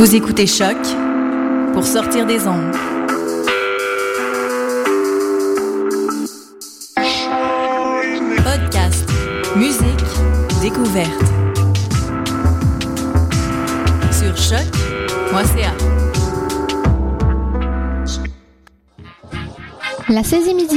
Vous écoutez Choc pour sortir des ondes. Podcast, musique, découverte. Sur choc.ca. La 16e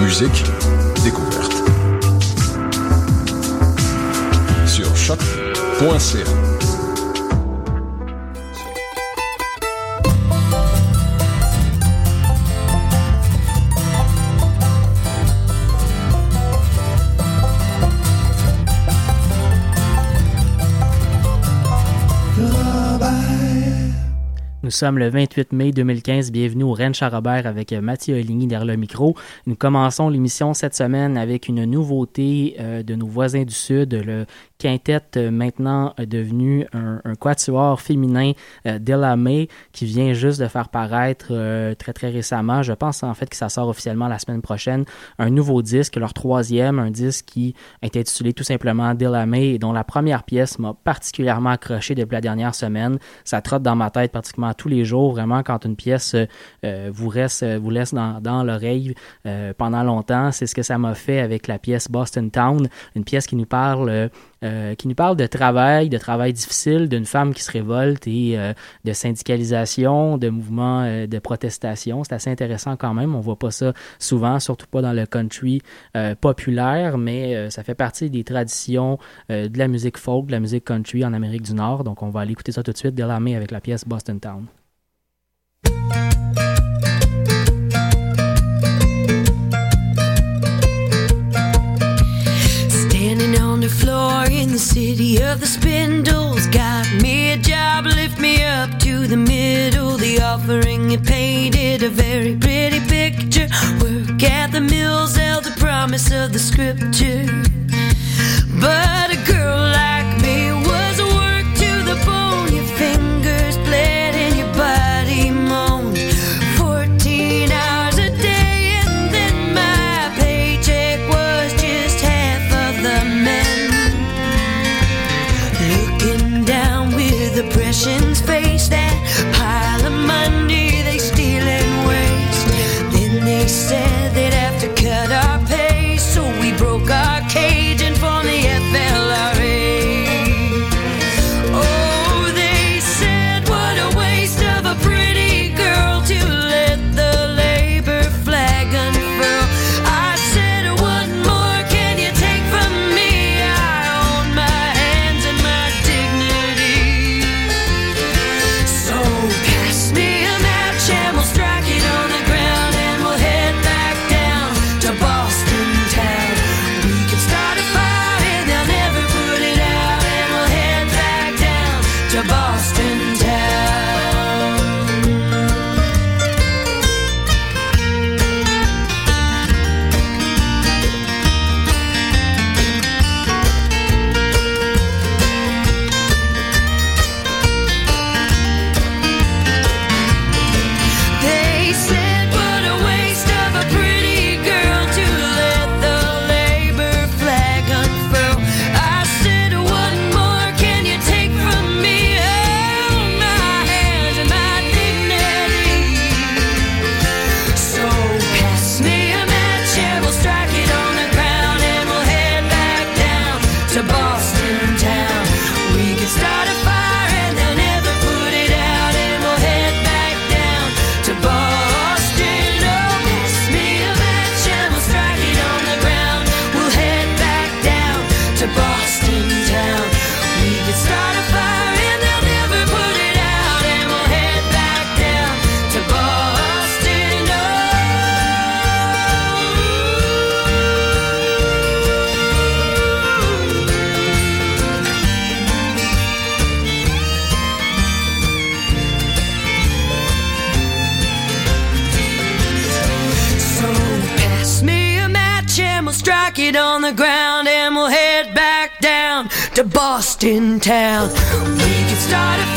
Musique, découverte. Sur choc.ca. sommes le 28 mai 2015. Bienvenue au Rennes Charrobert avec euh, Mathieu Oligny derrière le micro. Nous commençons l'émission cette semaine avec une nouveauté euh, de nos voisins du Sud, le quintet euh, maintenant devenu un, un quatuor féminin euh, Della qui vient juste de faire paraître euh, très très récemment. Je pense en fait que ça sort officiellement la semaine prochaine. Un nouveau disque, leur troisième, un disque qui est intitulé tout simplement Della May et dont la première pièce m'a particulièrement accroché depuis la dernière semaine. Ça trotte dans ma tête pratiquement tous les jours, vraiment quand une pièce euh, vous reste, vous laisse dans, dans l'oreille euh, pendant longtemps. C'est ce que ça m'a fait avec la pièce Boston Town, une pièce qui nous parle euh, euh, qui nous parle de travail, de travail difficile, d'une femme qui se révolte et euh, de syndicalisation, de mouvements euh, de protestation. C'est assez intéressant quand même. On voit pas ça souvent, surtout pas dans le country euh, populaire, mais euh, ça fait partie des traditions euh, de la musique folk, de la musique country en Amérique du Nord. Donc on va aller écouter ça tout de suite, Delamay avec la pièce Boston Town. The city of the spindles. Got me a job, lift me up to the middle. The offering it painted a very pretty picture. Work at the mills held the promise of the scripture. But a girl like to Boston town. We can start a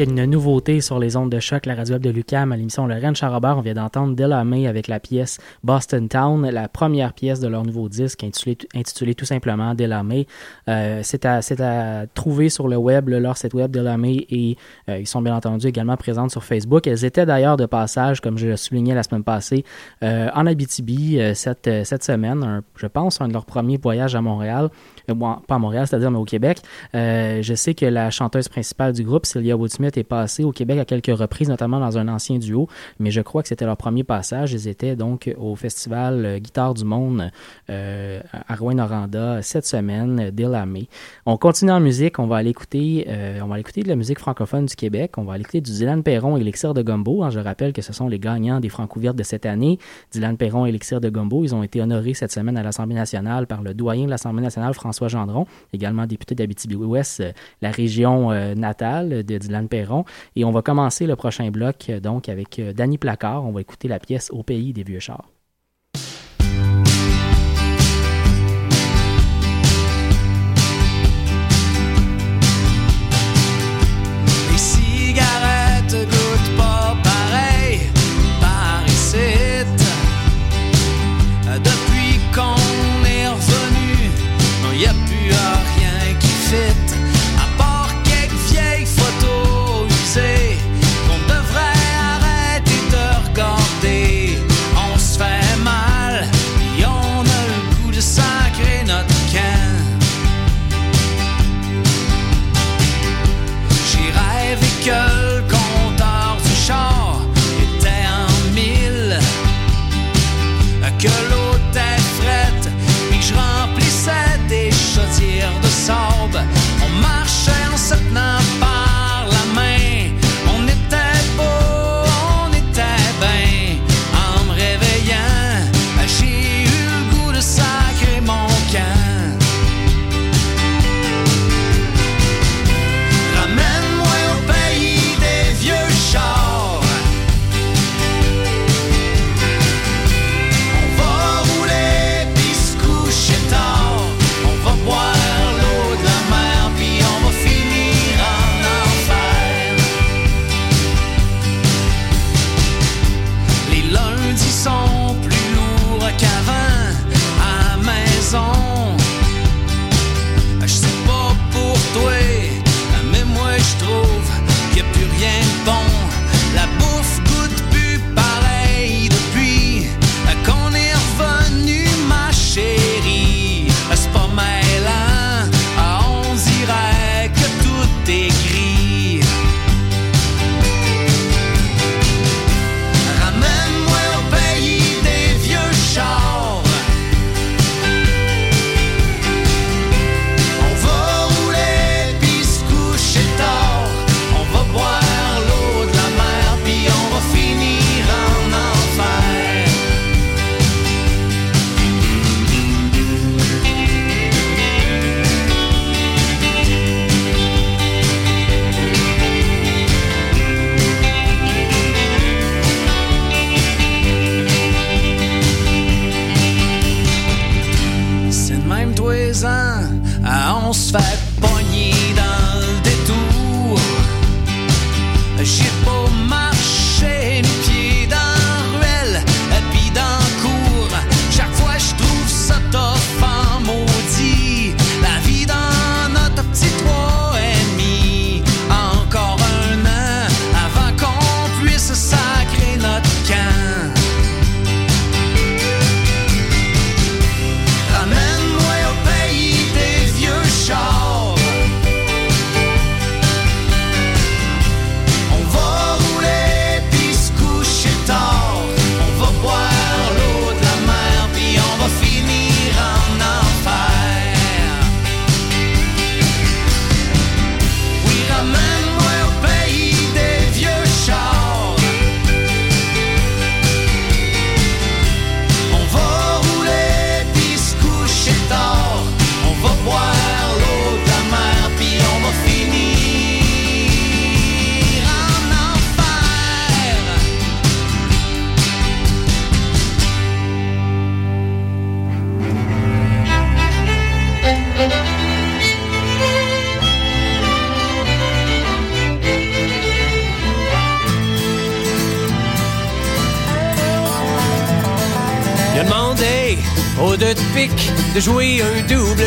Une nouveauté sur les ondes de choc, la radio web de Lucam à l'émission Le Rennes Charrobert. On vient d'entendre May avec la pièce Boston Town, la première pièce de leur nouveau disque intitulé, intitulé tout simplement Delamay. Euh, c'est à, à, trouver sur le web, le, leur site web Delamay et euh, ils sont bien entendu également présentes sur Facebook. Elles étaient d'ailleurs de passage, comme je le soulignais la semaine passée, euh, en Abitibi euh, cette, cette semaine. Je pense un de leurs premiers voyages à Montréal. Bon, pas à Montréal, c'est-à-dire mais au Québec. je sais que la chanteuse principale du groupe, Celia Woodsmith, est passé au Québec à quelques reprises, notamment dans un ancien duo, mais je crois que c'était leur premier passage. Ils étaient donc au festival euh, Guitare du Monde euh, à Rouen-Noranda cette semaine, dès la mai. On continue en musique, on va aller écouter, euh, on va aller écouter de la musique francophone du Québec, on va aller écouter du Dylan Perron et Elixir de Gumbo. Hein, je rappelle que ce sont les gagnants des Francouvertes de cette année. Dylan Perron et Elixir de Gumbo, ils ont été honorés cette semaine à l'Assemblée nationale par le doyen de l'Assemblée nationale, François Gendron, également député d'Abitibi-Ouest, la région natale de Dylan Perron. Et on va commencer le prochain bloc euh, donc avec euh, Danny Placard. On va écouter la pièce Au pays des vieux chars.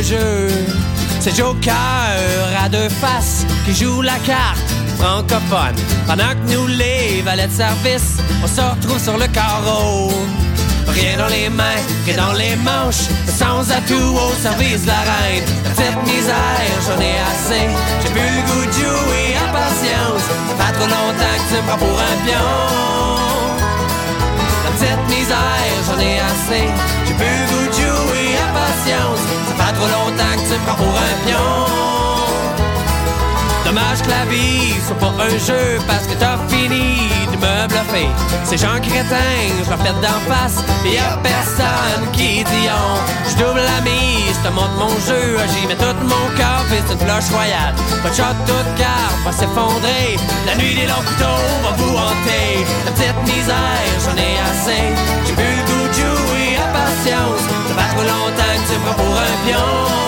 C'est Joker à deux faces qui joue la carte francophone. Pendant que nous, les valets de service, on se retrouve sur le carreau. Rien dans les mains, rien dans les manches, sans atout au service de la reine. Cette misère, j'en ai assez. J'ai plus le goût de jouer à patience. Fait trop longtemps que tu me prends pour un pion. Cette misère, j'en ai assez. J'ai plus le goût de jouer à patience. Ça fait trop longtemps que tu prends pour un pion. Dommage que la vie soit pas un jeu parce que t'as fini de me bluffer. Ces gens crétins, je leur pète d'en face, pis y'a personne qui dit on. Je double la mise, te montre mon jeu, j'y mets tout mon cœur, pis c'est une cloche royale. De shot, toute carte va s'effondrer. La nuit des longs couteaux va vous hanter. La petite misère, j'en ai assez. Longtemps que tu me prends pour un pion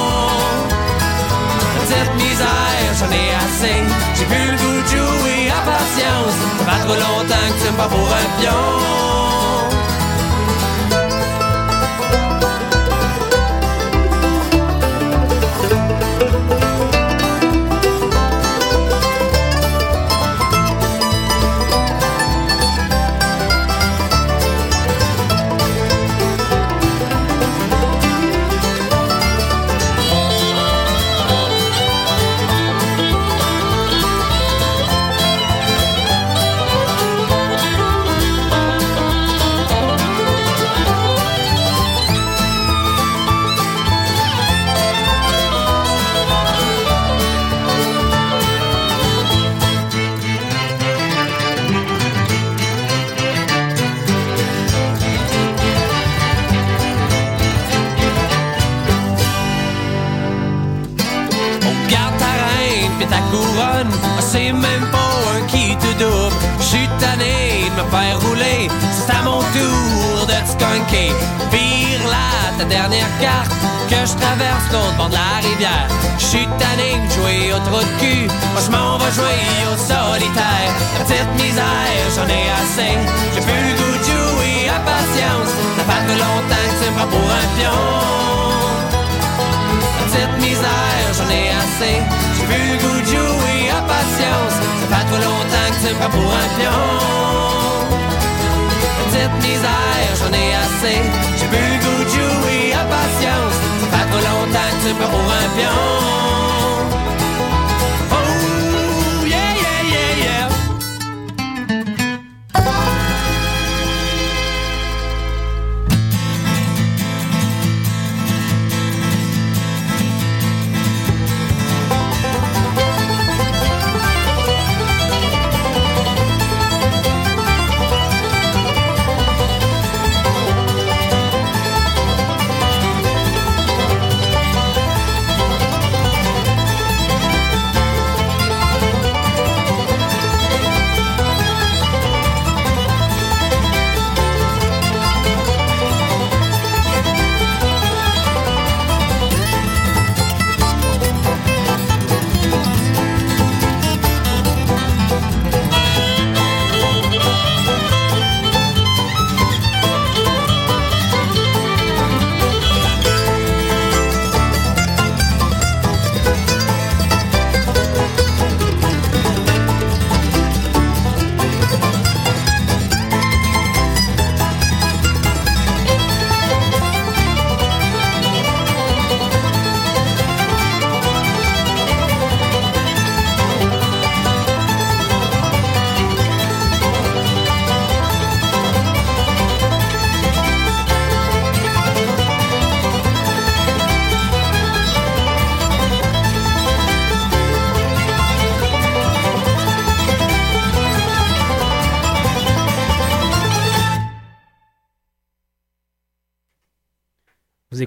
cette misère, j'en ai assez. J'ai plus le goût de jouer à patience. Ça trop longtemps que tu pas pour un pion. Faire rouler, c'est à mon tour de te skunker. Vire là ta dernière carte, que je traverse l'autre bord de la rivière. J'suis tanné de jouer au trou de cul, moi j'm'en vais jouer au solitaire. La petite misère, j'en ai assez, j'ai plus le goût de jouer à patience. Ça fait trop longtemps que tu me pour un pion. La petite misère, j'en ai assez, j'ai plus le goût de jouer à patience. Ça fait trop longtemps que tu me pour un pion. Petite misère, j'en ai assez. J'ai plus le goût de jouer à patience. Ça fait trop longtemps que tu prends pour un pion.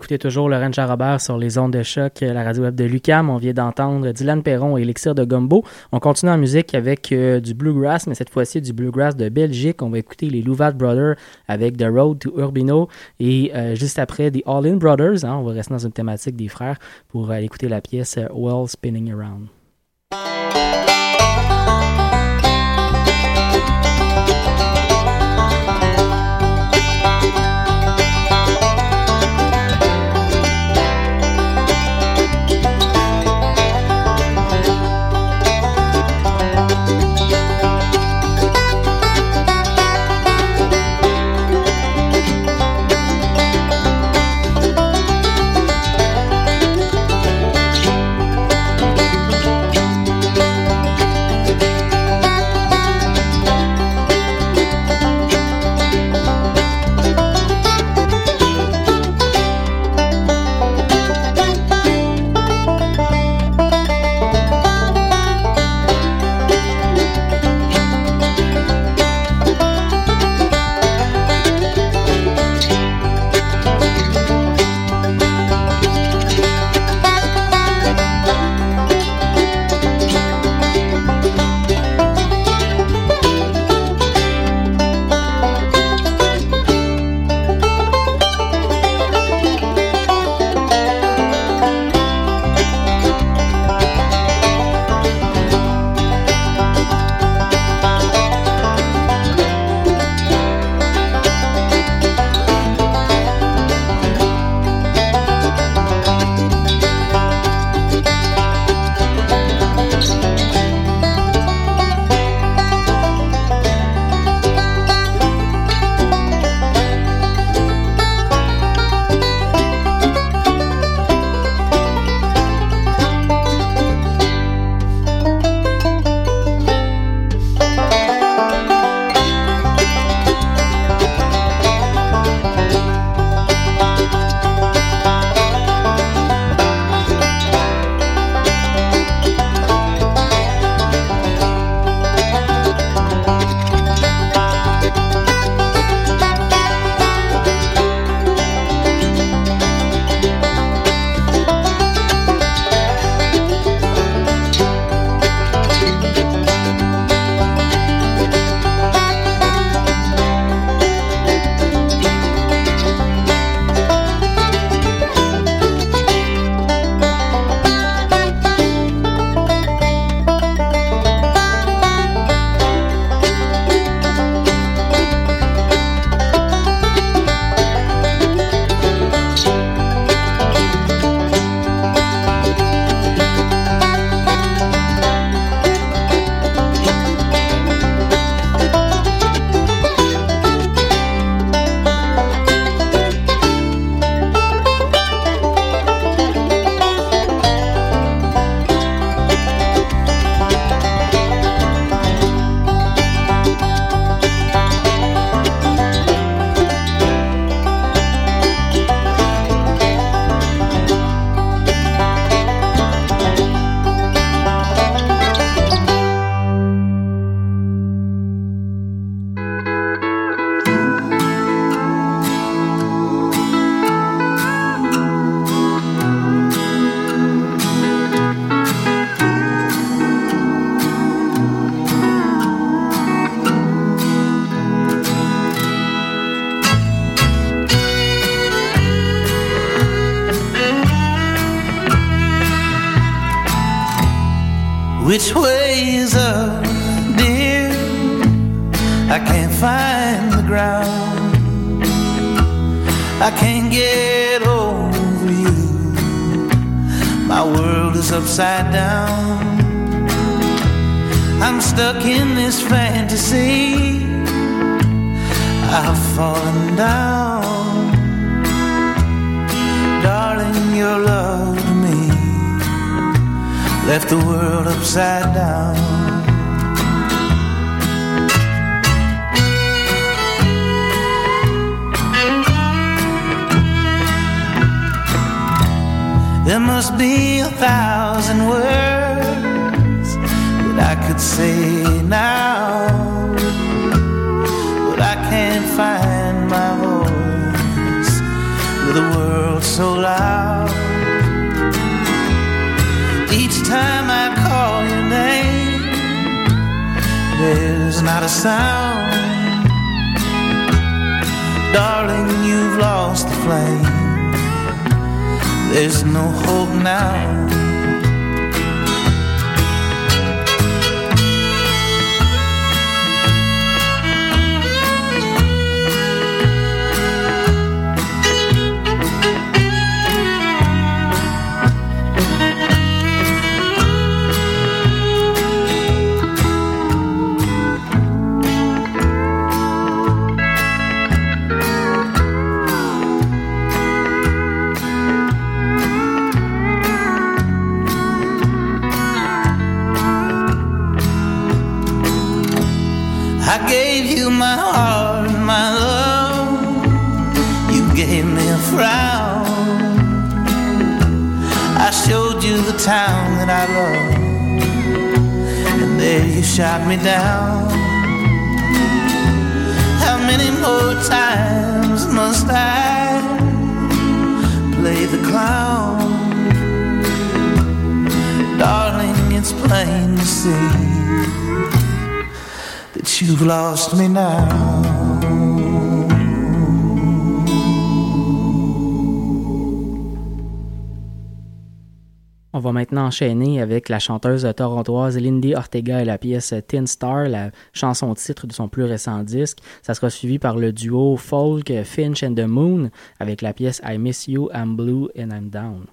Écoutez toujours Laurent Charrobert sur les ondes de choc, la radio web de Lucam. On vient d'entendre Dylan Perron et Elixir de Gumbo. On continue en musique avec euh, du bluegrass, mais cette fois-ci du bluegrass de Belgique. On va écouter les Louvat Brothers avec The Road to Urbino et euh, juste après The All In Brothers. hein, on va rester dans une thématique des frères pour aller écouter la pièce euh, Well Spinning Around. Which way is up, dear? I can't find the ground. I can't get over you. My world is upside down. I'm stuck in this fantasy. I've fallen down. Darling, your love left the world upside down. There must be a thousand words that I could say now, but I can't find my voice with a world so loud. Time I call your name, there's not a sound. Darling, you've lost the flame. There's no hope now. I gave you my heart, my love. You gave me a frown. I showed you the town that I love, and there you shot me down. How many more times must I play the clown? Darling, it's plain to see you've lost me now. On va maintenant enchaîner avec la chanteuse torontoise Lindy Ortega et la pièce Tin Star, la chanson titre de son plus récent disque. Ça sera suivi par le duo folk Finch and the Moon avec la pièce I Miss You, I'm Blue and I'm Down.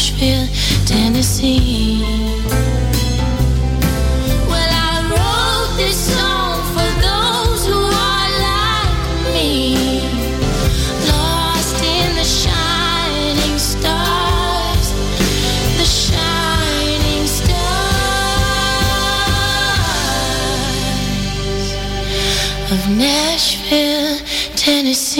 Nashville, Tennessee. Well, I wrote this song for those who are like me. Lost in the shining stars, the shining stars of Nashville, Tennessee.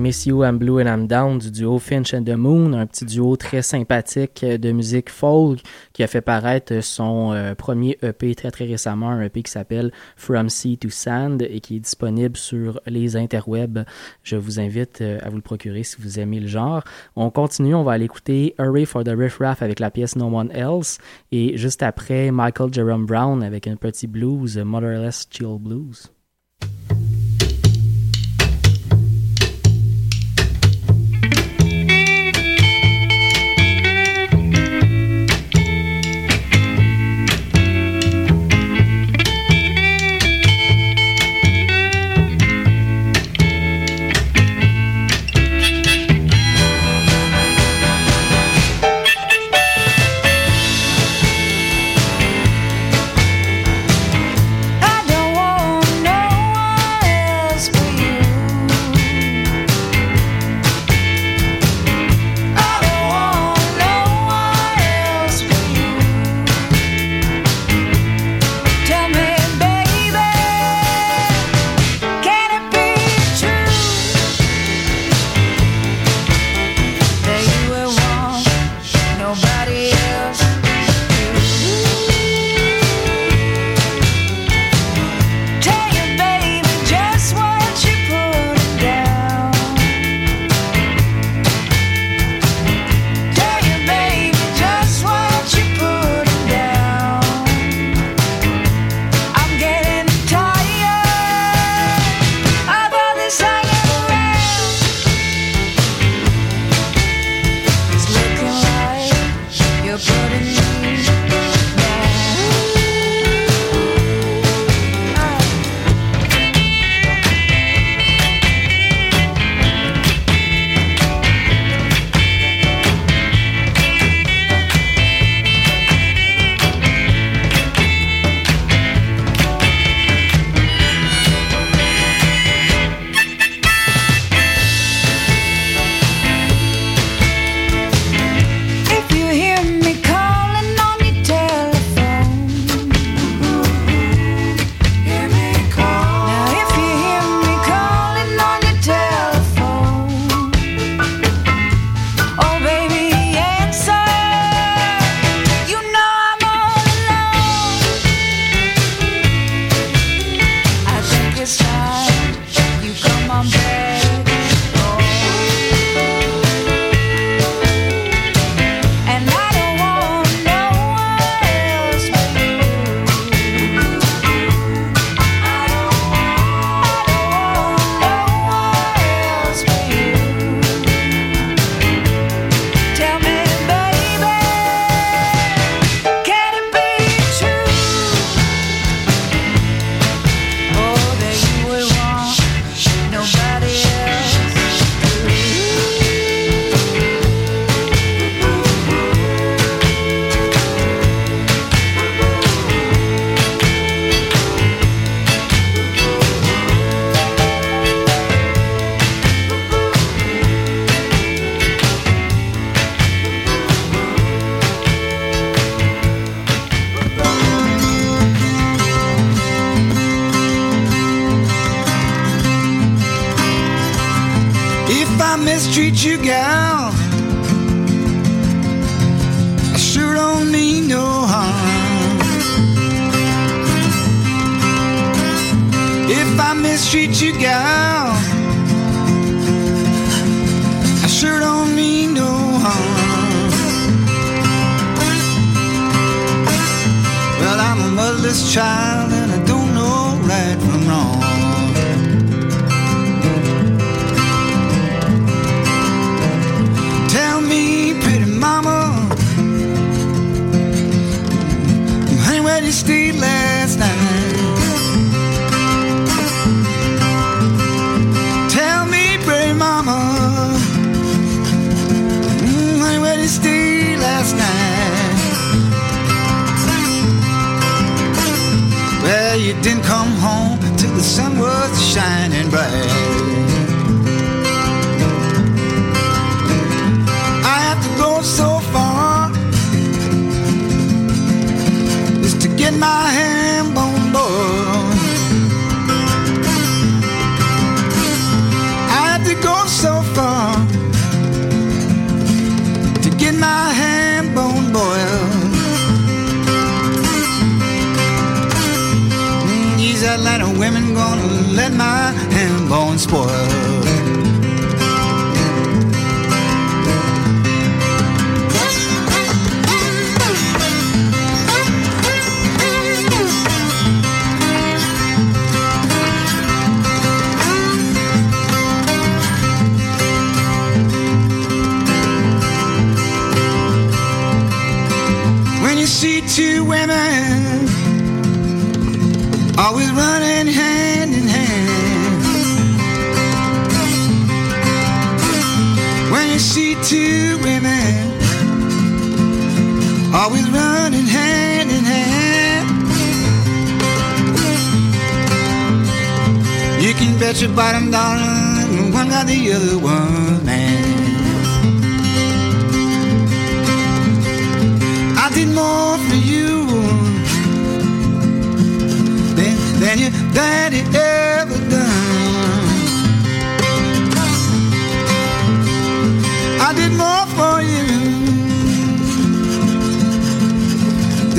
Miss You, I'm Blue and I'm Down du duo Finch and the Moon, un petit duo très sympathique de musique folk qui a fait paraître son euh, premier EP très très récemment, un EP qui s'appelle From Sea to Sand et qui est disponible sur les interwebs. Je vous invite euh, à vous le procurer si vous aimez le genre. On continue, on va aller écouter Hurry for the Riff Raff avec la pièce No One Else et juste après Michael Jerome Brown avec un petit blues, Motherless Chill Blues.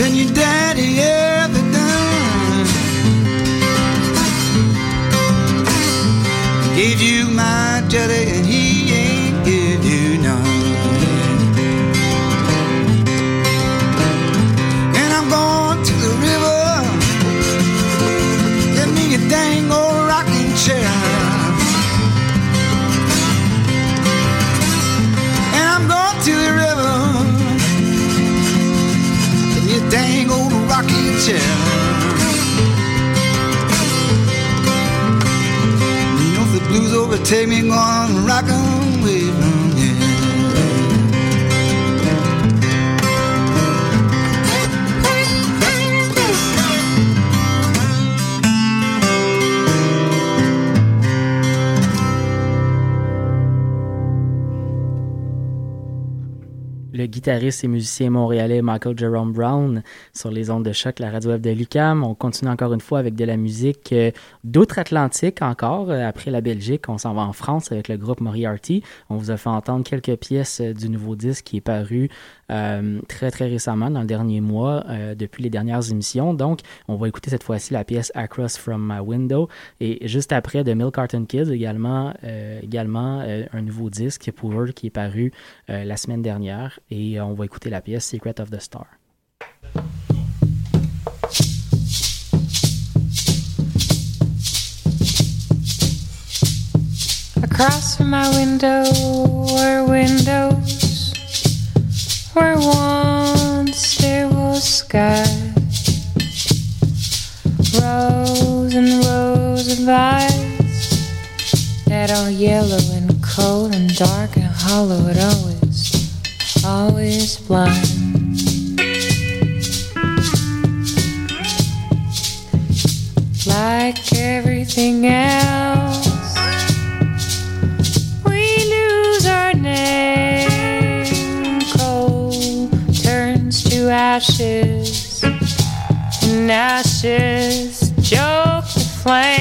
Than your daddy ever done. Gave you my jelly You know if the blues overtake me, gonna rock guitariste et musicien montréalais Michael Jerome Brown sur les ondes de choc, la radio web de Lucam. On continue encore une fois avec de la musique euh, d'outre-Atlantique encore. Euh, après la Belgique, on s'en va en France avec le groupe Moriarty. On vous a fait entendre quelques pièces euh, du nouveau disque qui est paru très très récemment, dans le dernier mois, euh, depuis les dernières émissions. Donc, on va écouter cette fois-ci la pièce Across from My Window. Et juste après, de Milk Carton Kids, également, euh, également euh, un nouveau disque pour eux qui est paru euh, la semaine dernière. Et euh, on va écouter la pièce Secret of the Star. Across from my window were windows where once there was sky. Rows and rows of eyes that are yellow and cold and dark and hollow and always, always blind. Like everything else ashes, and ashes choke the flame.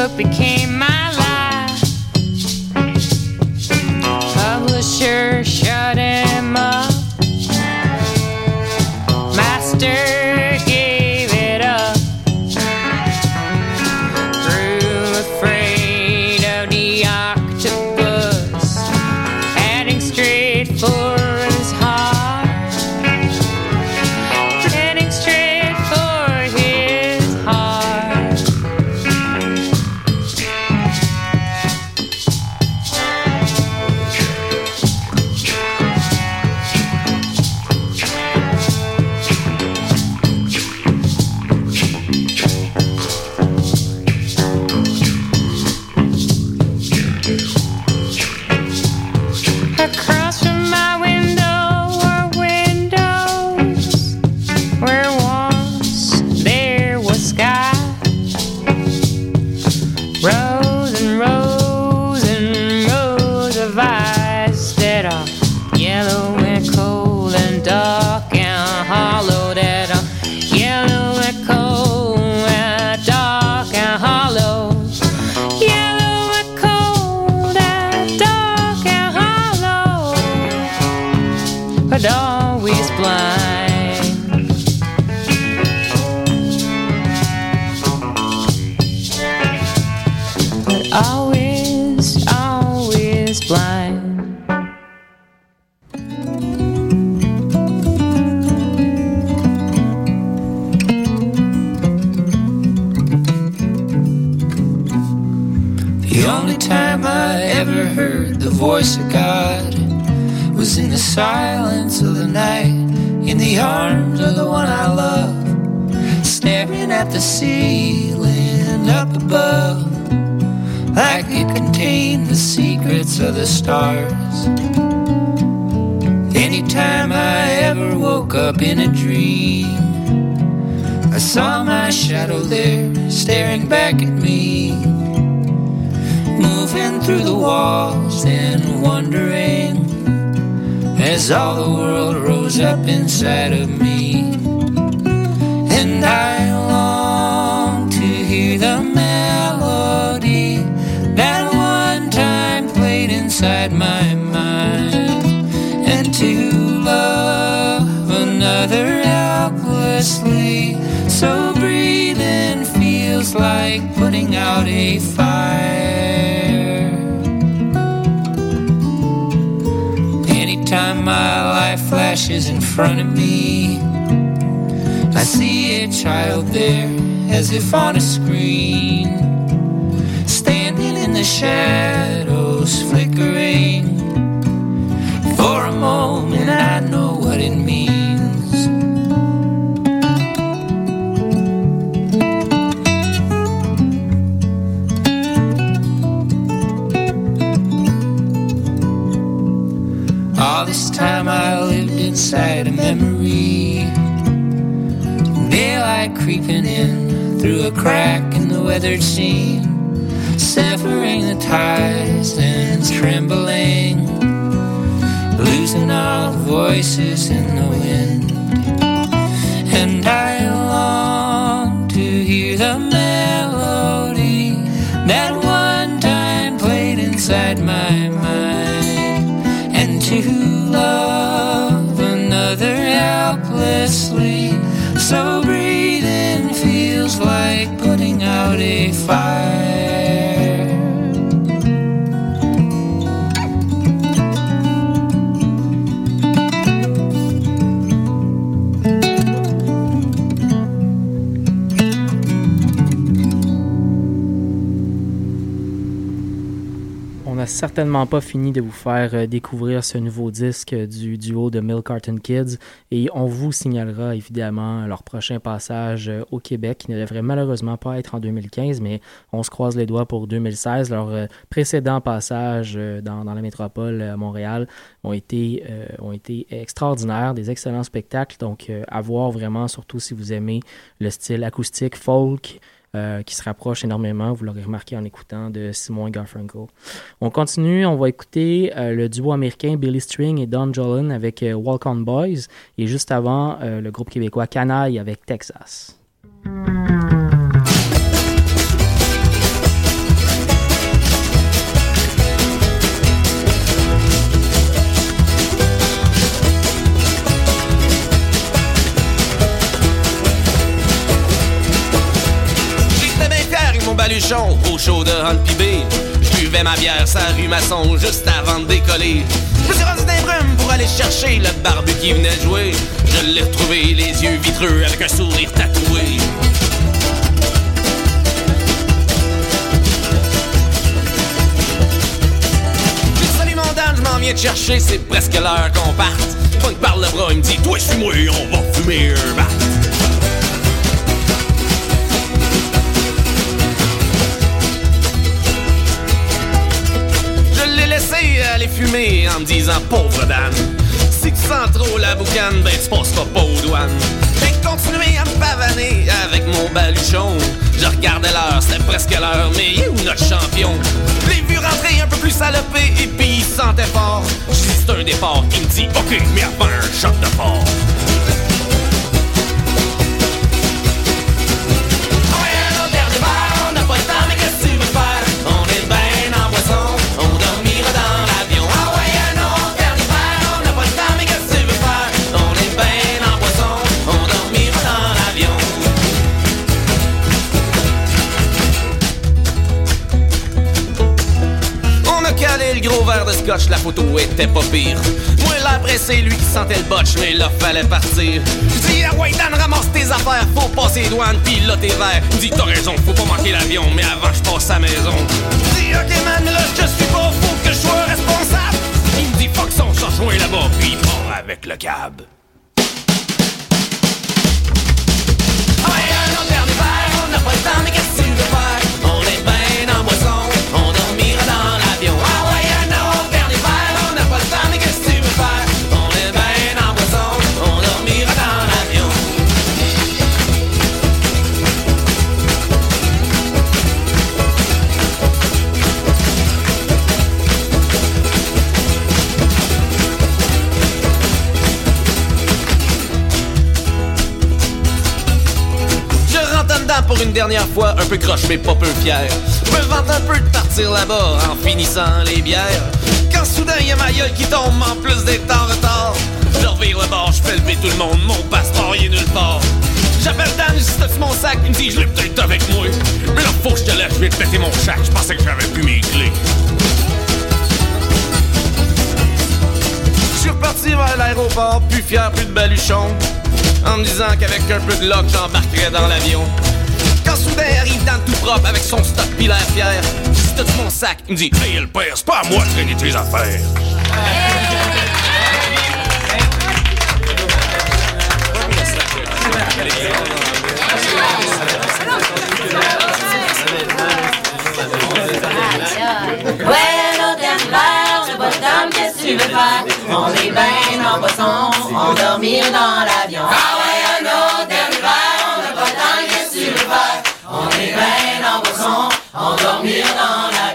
but became in the silence of the night, in the arms of the one I love, staring at the ceiling up above, like it contained the secrets of the stars. Anytime I ever woke up in a dream, I saw my shadow there staring back at me moving through the walls and wondering as all the world rose up inside of me. And I long to hear the melody that one time played inside my mind and to love another helplessly. So breathing feels like putting out a fire. My life flashes in front of me, I see a child there as if on a screen, standing in the shadows, flickering. For a moment, I know what it means. inside a memory. Daylight creeping in through a crack in the weathered seam, severing the ties and trembling, losing all the voices in the wind. And I long to hear the melody that one time played inside my mind, and to helplessly. So breathing feels like putting out a fire. Certainement pas fini de vous faire euh, découvrir ce nouveau disque du duo de Milk Carton Kids et on vous signalera évidemment leur prochain passage euh, au Québec qui ne devrait malheureusement pas être en 2015 mais on se croise les doigts pour 2016. Leur euh, précédent passage dans, la métropole à Montréal ont été, extraordinaires, des excellents spectacles donc à voir vraiment surtout si vous aimez le style acoustique folk euh, qui se rapproche énormément, vous l'aurez remarqué en écoutant, de Simon Garfunkel. On continue, on va écouter euh, le duo américain Billy String et Don Jolin avec euh, Walk On Boys, et juste avant, euh, le groupe québécois Canaille avec Texas. Baluchon au show de Hunt B. Je buvais ma bière sa rue Masson juste avant de décoller. Je me suis rendu brumes pour aller chercher le barbu qui venait jouer. Je l'ai retrouvé les yeux vitreux avec un sourire tatoué. Je m'en viens de chercher, c'est presque l'heure qu'on parte. Punk par le bras, il me dit Toi, je suis moi, on va fumer un en me disant pauvre Dan. Si tu sens trop la boucane, ben tu passeras pas aux douanes. J'ai continué à me pavaner avec mon baluchon. Je regardais l'heure, c'était presque l'heure, mais il est où notre champion? Je l'ai vu rentrer un peu plus salopé et puis il sentait fort. Je c'est un départ, il me dit ok, mais avant un choc de fort. La photo était pas pire. Moi, l'après, c'est lui qui sentait le botch, mais là, fallait partir. Dis, Dan, ramasse tes affaires, faut passer les douanes, pis là, tes me dit, t'as raison, faut pas manquer l'avion, mais avant, je passe à la maison. Dis, ok, man, là, je suis pas, faut que je sois responsable. Il me dit, fuck son, ça joint là-bas, pis il part avec le cab. Ah ouais, autre dernier verre, on n'a pas le temps, mais qu'est-ce que tu faire? Une dernière fois, un peu croche mais pas peu fier. Je me vante un peu de partir là-bas en finissant les bières. Quand soudain y a ma gueule qui tombe en plus d'être en retard. Je revire le bord, je fais lever tout le monde, mon passeport il est nulle part. J'appelle Dan, je mon sac, il me dit je l'ai peut-être avec moi. Mais là faut que je te laisse, je vais te péter mon sac, je pensais que j'avais plus mes clés. Je suis reparti vers l'aéroport, plus fier, plus de baluchon. En me disant qu'avec un peu de luck, j'embarquerais dans l'avion. Quand soudain arrive Dan tout propre avec son stock pis l'air fier. Je dis t'as-tu mon sac? Il me dit Hey le père, c'est pas à moi de traîner tes affaires. Ouais, dernier verre, j'ai pas temps, qu'est-ce que tu veux faire? On est ben en boisson, on dormir dans l'avion. On dormir dans l'avion. Ah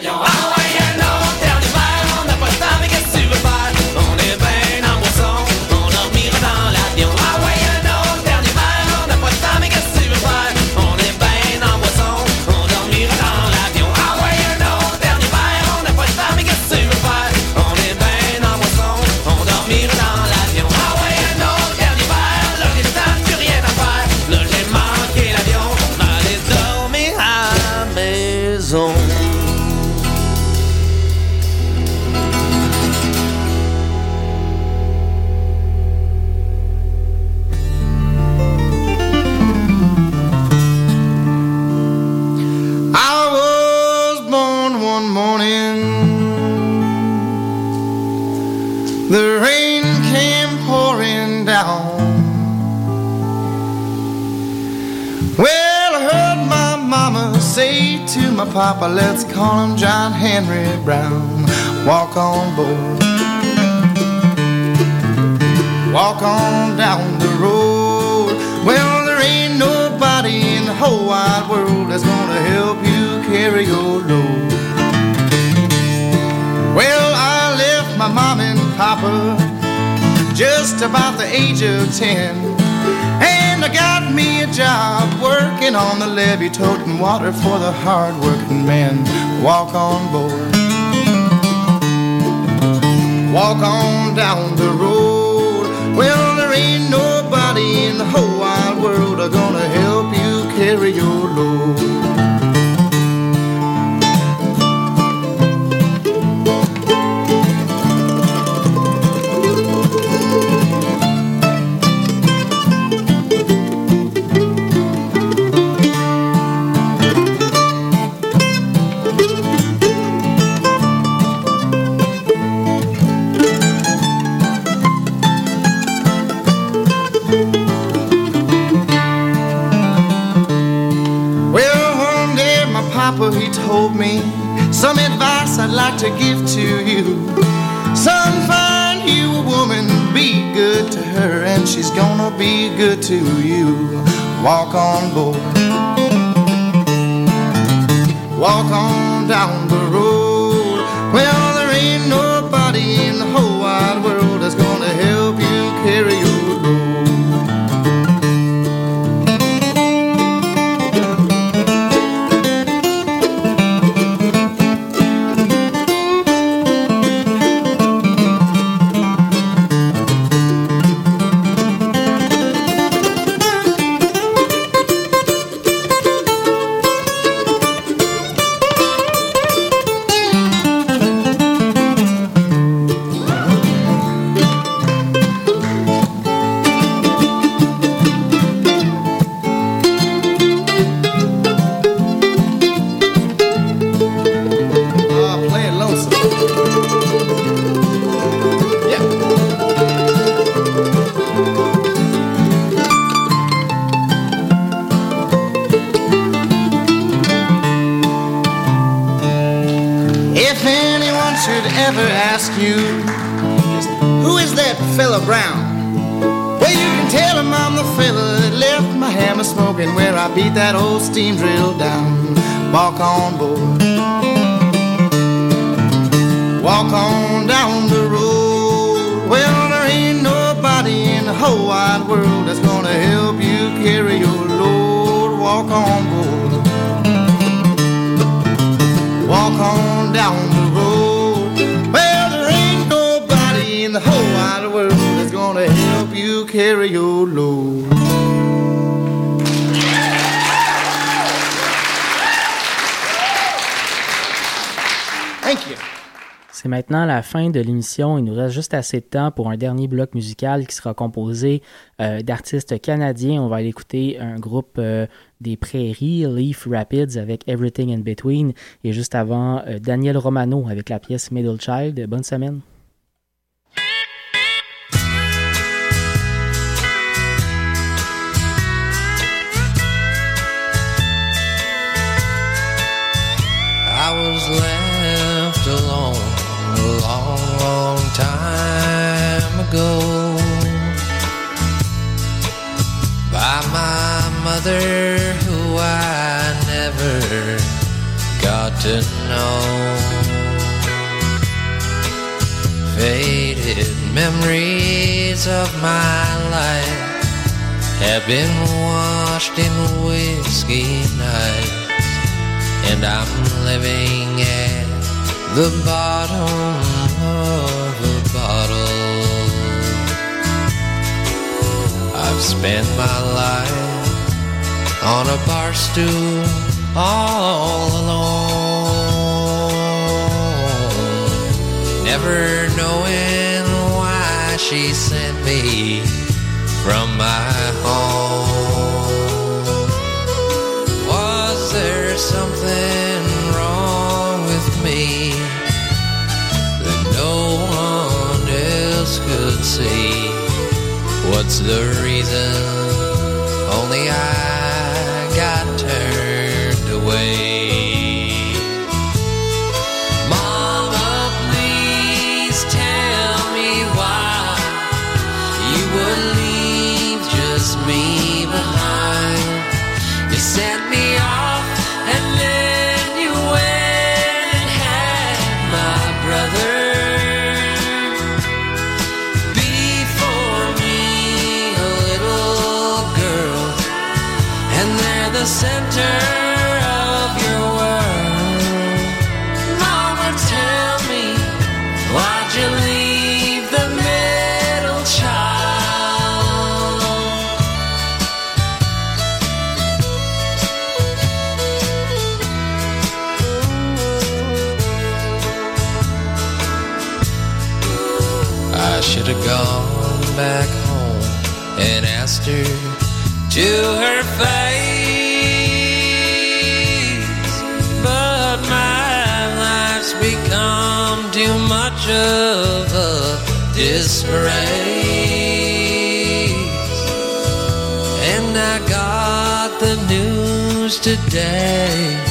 Well, I heard my mama say to my papa, let's call him John Henry Brown. Walk on board. Walk on down the road. Well, there ain't nobody in the whole wide world that's gonna help you carry your load. Well, I left my mom and papa just about the age of ten. And got me a job working on the levee, toting water for the hard working men. Walk on board. Walk on down the road. Well, there ain't nobody in the whole wide world are gonna help you carry your load. Like to give to you. Son, find you a woman, be good to her, and she's gonna be good to you. Walk on board. Walk on down the road. Fin de l'émission. Il nous reste juste assez de temps pour un dernier bloc musical qui sera composé euh, d'artistes canadiens. On va aller écouter un groupe euh, des Prairies, Leaf Rapids avec Everything in Between. Et juste avant, euh, Daniel Romano avec la pièce Middle Child. Bonne semaine. To know. Faded memories of my life have been washed in whiskey nights and I'm living at the bottom of a bottle. I've spent my life on a bar stool all alone. never knowing why she sent me from my home. Was there something wrong with me that no one else could see? What's the reason? Only I. gesture to her face. But my life's become too much of a disgrace. And I got the news today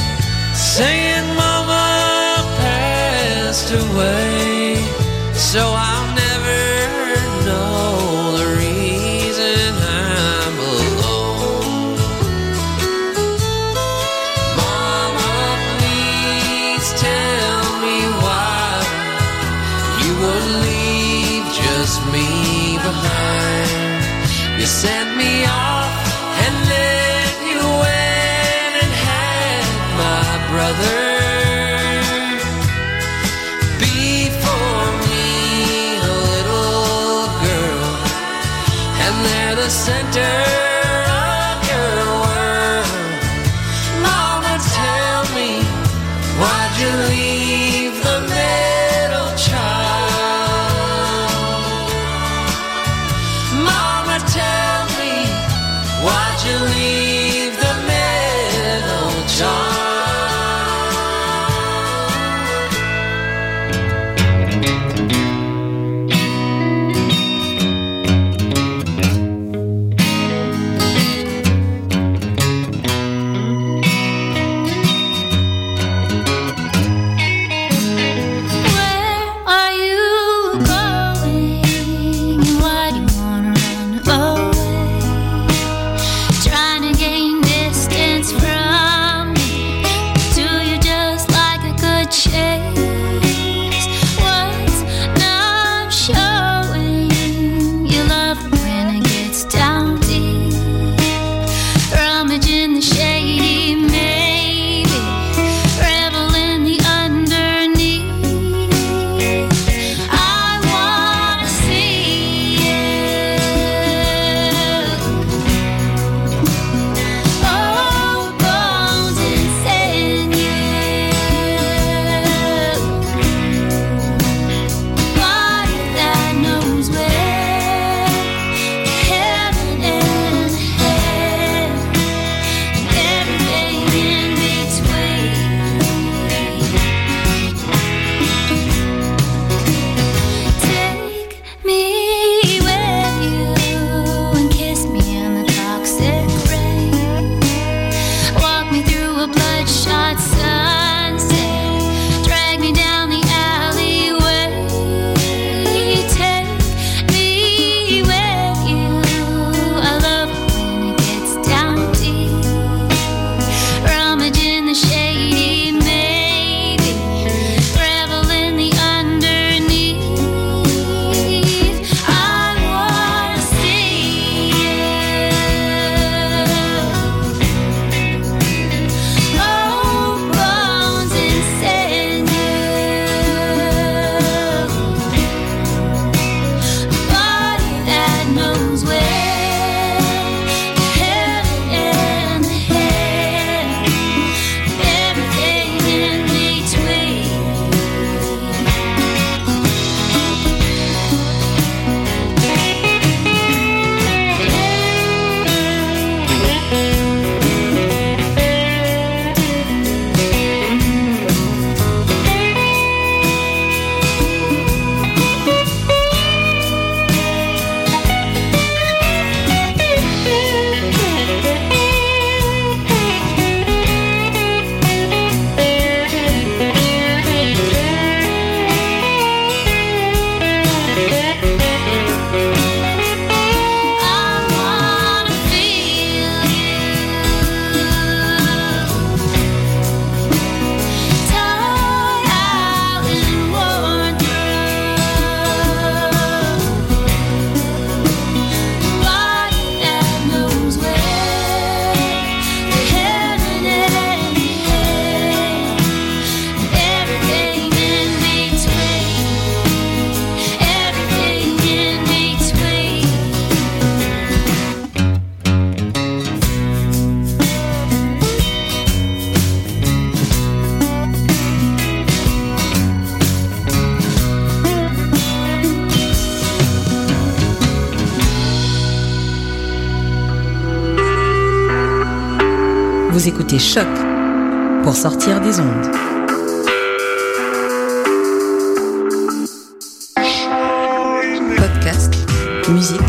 Écoutez Choc pour sortir des ondes. Podcast, musique,